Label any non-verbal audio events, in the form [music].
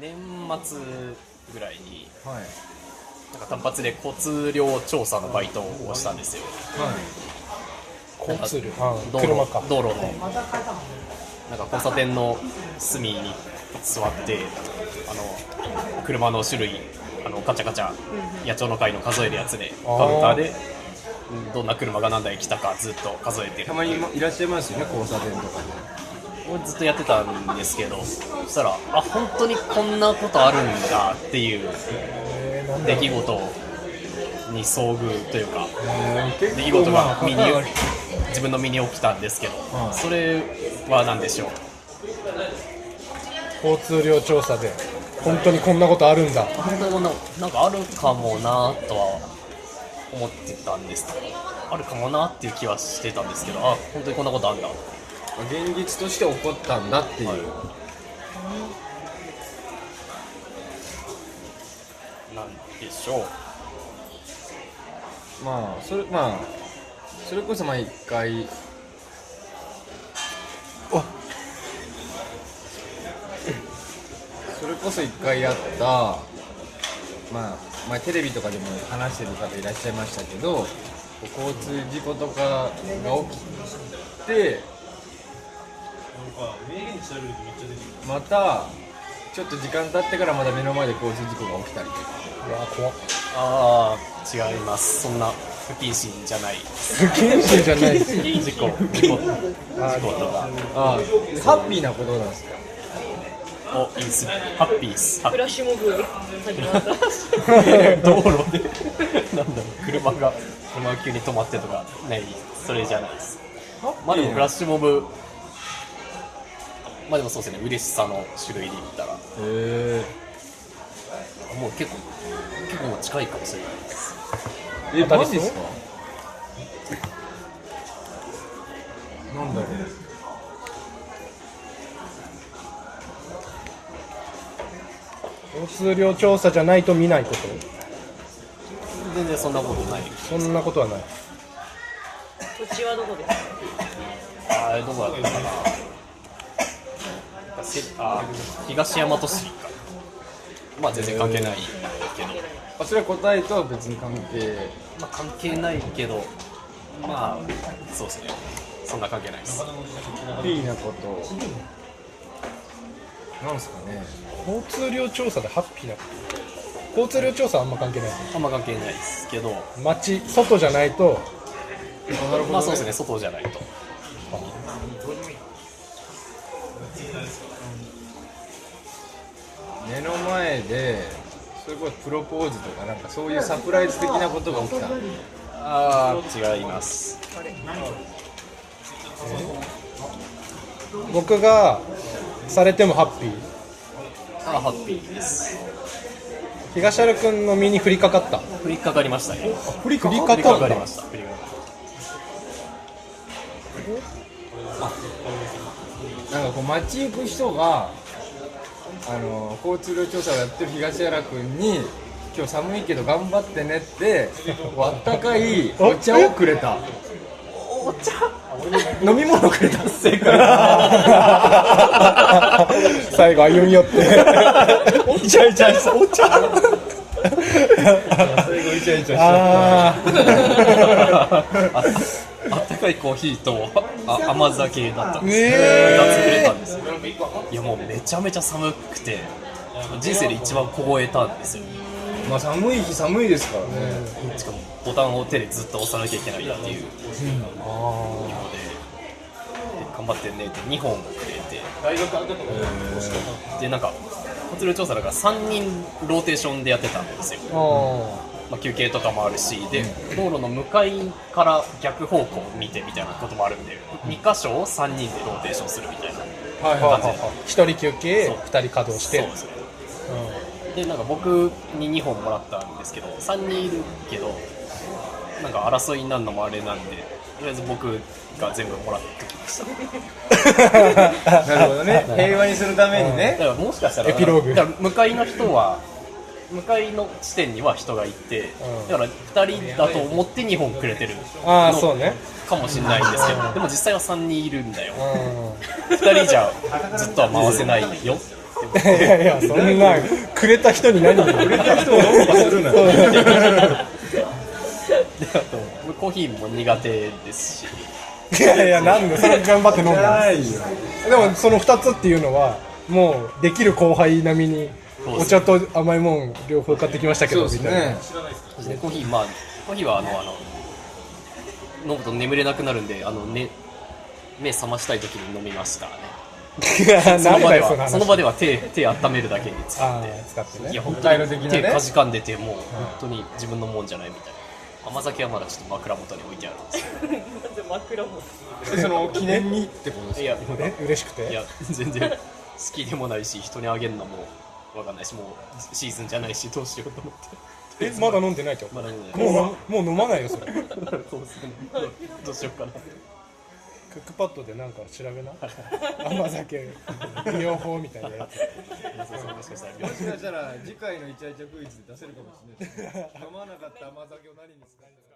年末ぐらいにはい。なんか単発で交通量調査のバイトをしたんですよ。交通量？あ道車か。路道路の。なんか交差点の隅に座ってあの車の種類あのカチャカチャ野鳥の会の数えるやつでカウンターでうんどんな車が何台来たかずっと数えてるたまにいらっしゃいますよね交差点とかでをずっとやってたんですけどそしたらあ本当にこんなことあるんだっていう出来事に遭遇というか結出来事が身にまあ自分の身に起きたんですけどはい。それは何でしょう？交通量調査で本当にこんなことあるんだ。本当にこんななんかあるかもなとは思ってたんです。あるかもなっていう気はしてたんですけどあ本当にこんなことあるんだ現実として起こったんだっていう、なんでしょう。まあそれまあそれこそまあ。一回それこそ一回やったまあ前テレビとかでも話してる方いらっしゃいましたけど交通事故とかが起きてまたちょっと時間経ってからまた目の前で交通事故が起きたりとか。うわ怖っ。ああ違います。そんな不謹慎じゃない。不謹慎じゃない。です事故。事故事故とか。ああハッピーなことなんですか？おいいっすね。ハッピーっす。ハッフラッシュモブ始まった道路で。なんだろう。車が車が急に止まってとか。ない。それじゃないです。まあでもフラッシュモブまあでもそうですね。嬉しさの種類で言ったら。へえもう結構結構もう近いかもしれないです。えマジですか？なんだろう。交通量調査じゃないと見ないこと？全然そんなことない。そんなことはない。土地はどこですか？あれどこだったかな？せあ東大和市か。まあ全然関係ないけど、あそれは答えとは別に関係。まあ、関係ないけど。まあそうですね。そんな関係ないです。ハッピーなこと。なんすかね。交通量調査でハッピーなこと。交通量調査はあんま関係ない。あんま関係ないですけど。街外じゃないと。まあそうですね。外じゃないと目の前でそれこそプロポーズとかなんかそういうサプライズ的なことが起きたああ違います。僕がされてもハッピー？あハッピーです。東原君の身に降りかかった？降りかかりましたね。降りか降りかったんだ。かかりました降りかこう街行く人があの交通量調査をやってる東原君に今日寒いけど頑張ってねってあったかいお茶をくれた。お茶？飲み物くれた。正解。[laughs] 最後歩み寄って。イチャイチャした。お茶？最後イチャイチャした。ああったかいコーヒーとあ甘酒だったんーです。ね2つくれたんですよ。いやもうめちゃめちゃ寒くて人生で一番凍えたんですよ。まあ寒い日寒いですからね。しかもボタンを手でずっと押さなきゃいけないっていう。のでで頑張ってねって2本くれて。でなんか交通量調査だから3人ローテーションでやってたんですよ、あまあ、休憩とかもあるしで道路の向かいから逆方向を見てみたいなこともあるんで2箇所を3人でローテーションするみたいなはいあ感じで。一人休憩そう。二人稼働して。そうです。ねでなんか僕に2本もらったんですけど3人いるけどなんか争いになるのもあれなんでとりあえず僕が全部もらってきました。[laughs] なるほどね。平和にするためにね。だからもしかしたらエピローグ。だから向かいの人は向かいの地点には人がいて、うん。だから2人だと思って2本くれてるあそうね。かもしれないんですけどでも実際は3人いるんだよ。うん。2人じゃずっとは回せないよ。いやいやそんなくれた人に何くれた人を？論破するなであとコーヒーも苦手ですし。いやいやなんでそれ頑張って飲んだでもその2つっていうのはもうできる後輩並みにお茶と甘いもん両方買ってきましたけどみたいなコーヒーまあコーヒーはあのあの飲むと眠れなくなるんであの、ね、目覚ましたい時に飲みますからね。[laughs] その何場ではその場では手手温めるだけに使あって。あ使ってね。いや本当になね。手かじかんでてもう本当に自分のもんじゃないみたいな。甘酒はまだちょっと枕元に置いてあるんですなんで枕もでその記念にってことですいやえ嬉しくて。いや全然好きでもないし人にあげるのもわかんないしもうシーズンじゃないしどうしようと思って。えまだ飲んでないってこと？まだ飲んでない。もう飲もう飲まないよそれ。ク [laughs] ッそうですね。どうしようかな。クパッドでなんか調べな。甘酒利用法みたいなやつ。もしかしたら。もしかしたら次回のイチャイチャクイズで出せるかもしれないですね。飲まなかった甘酒を何に使うんですか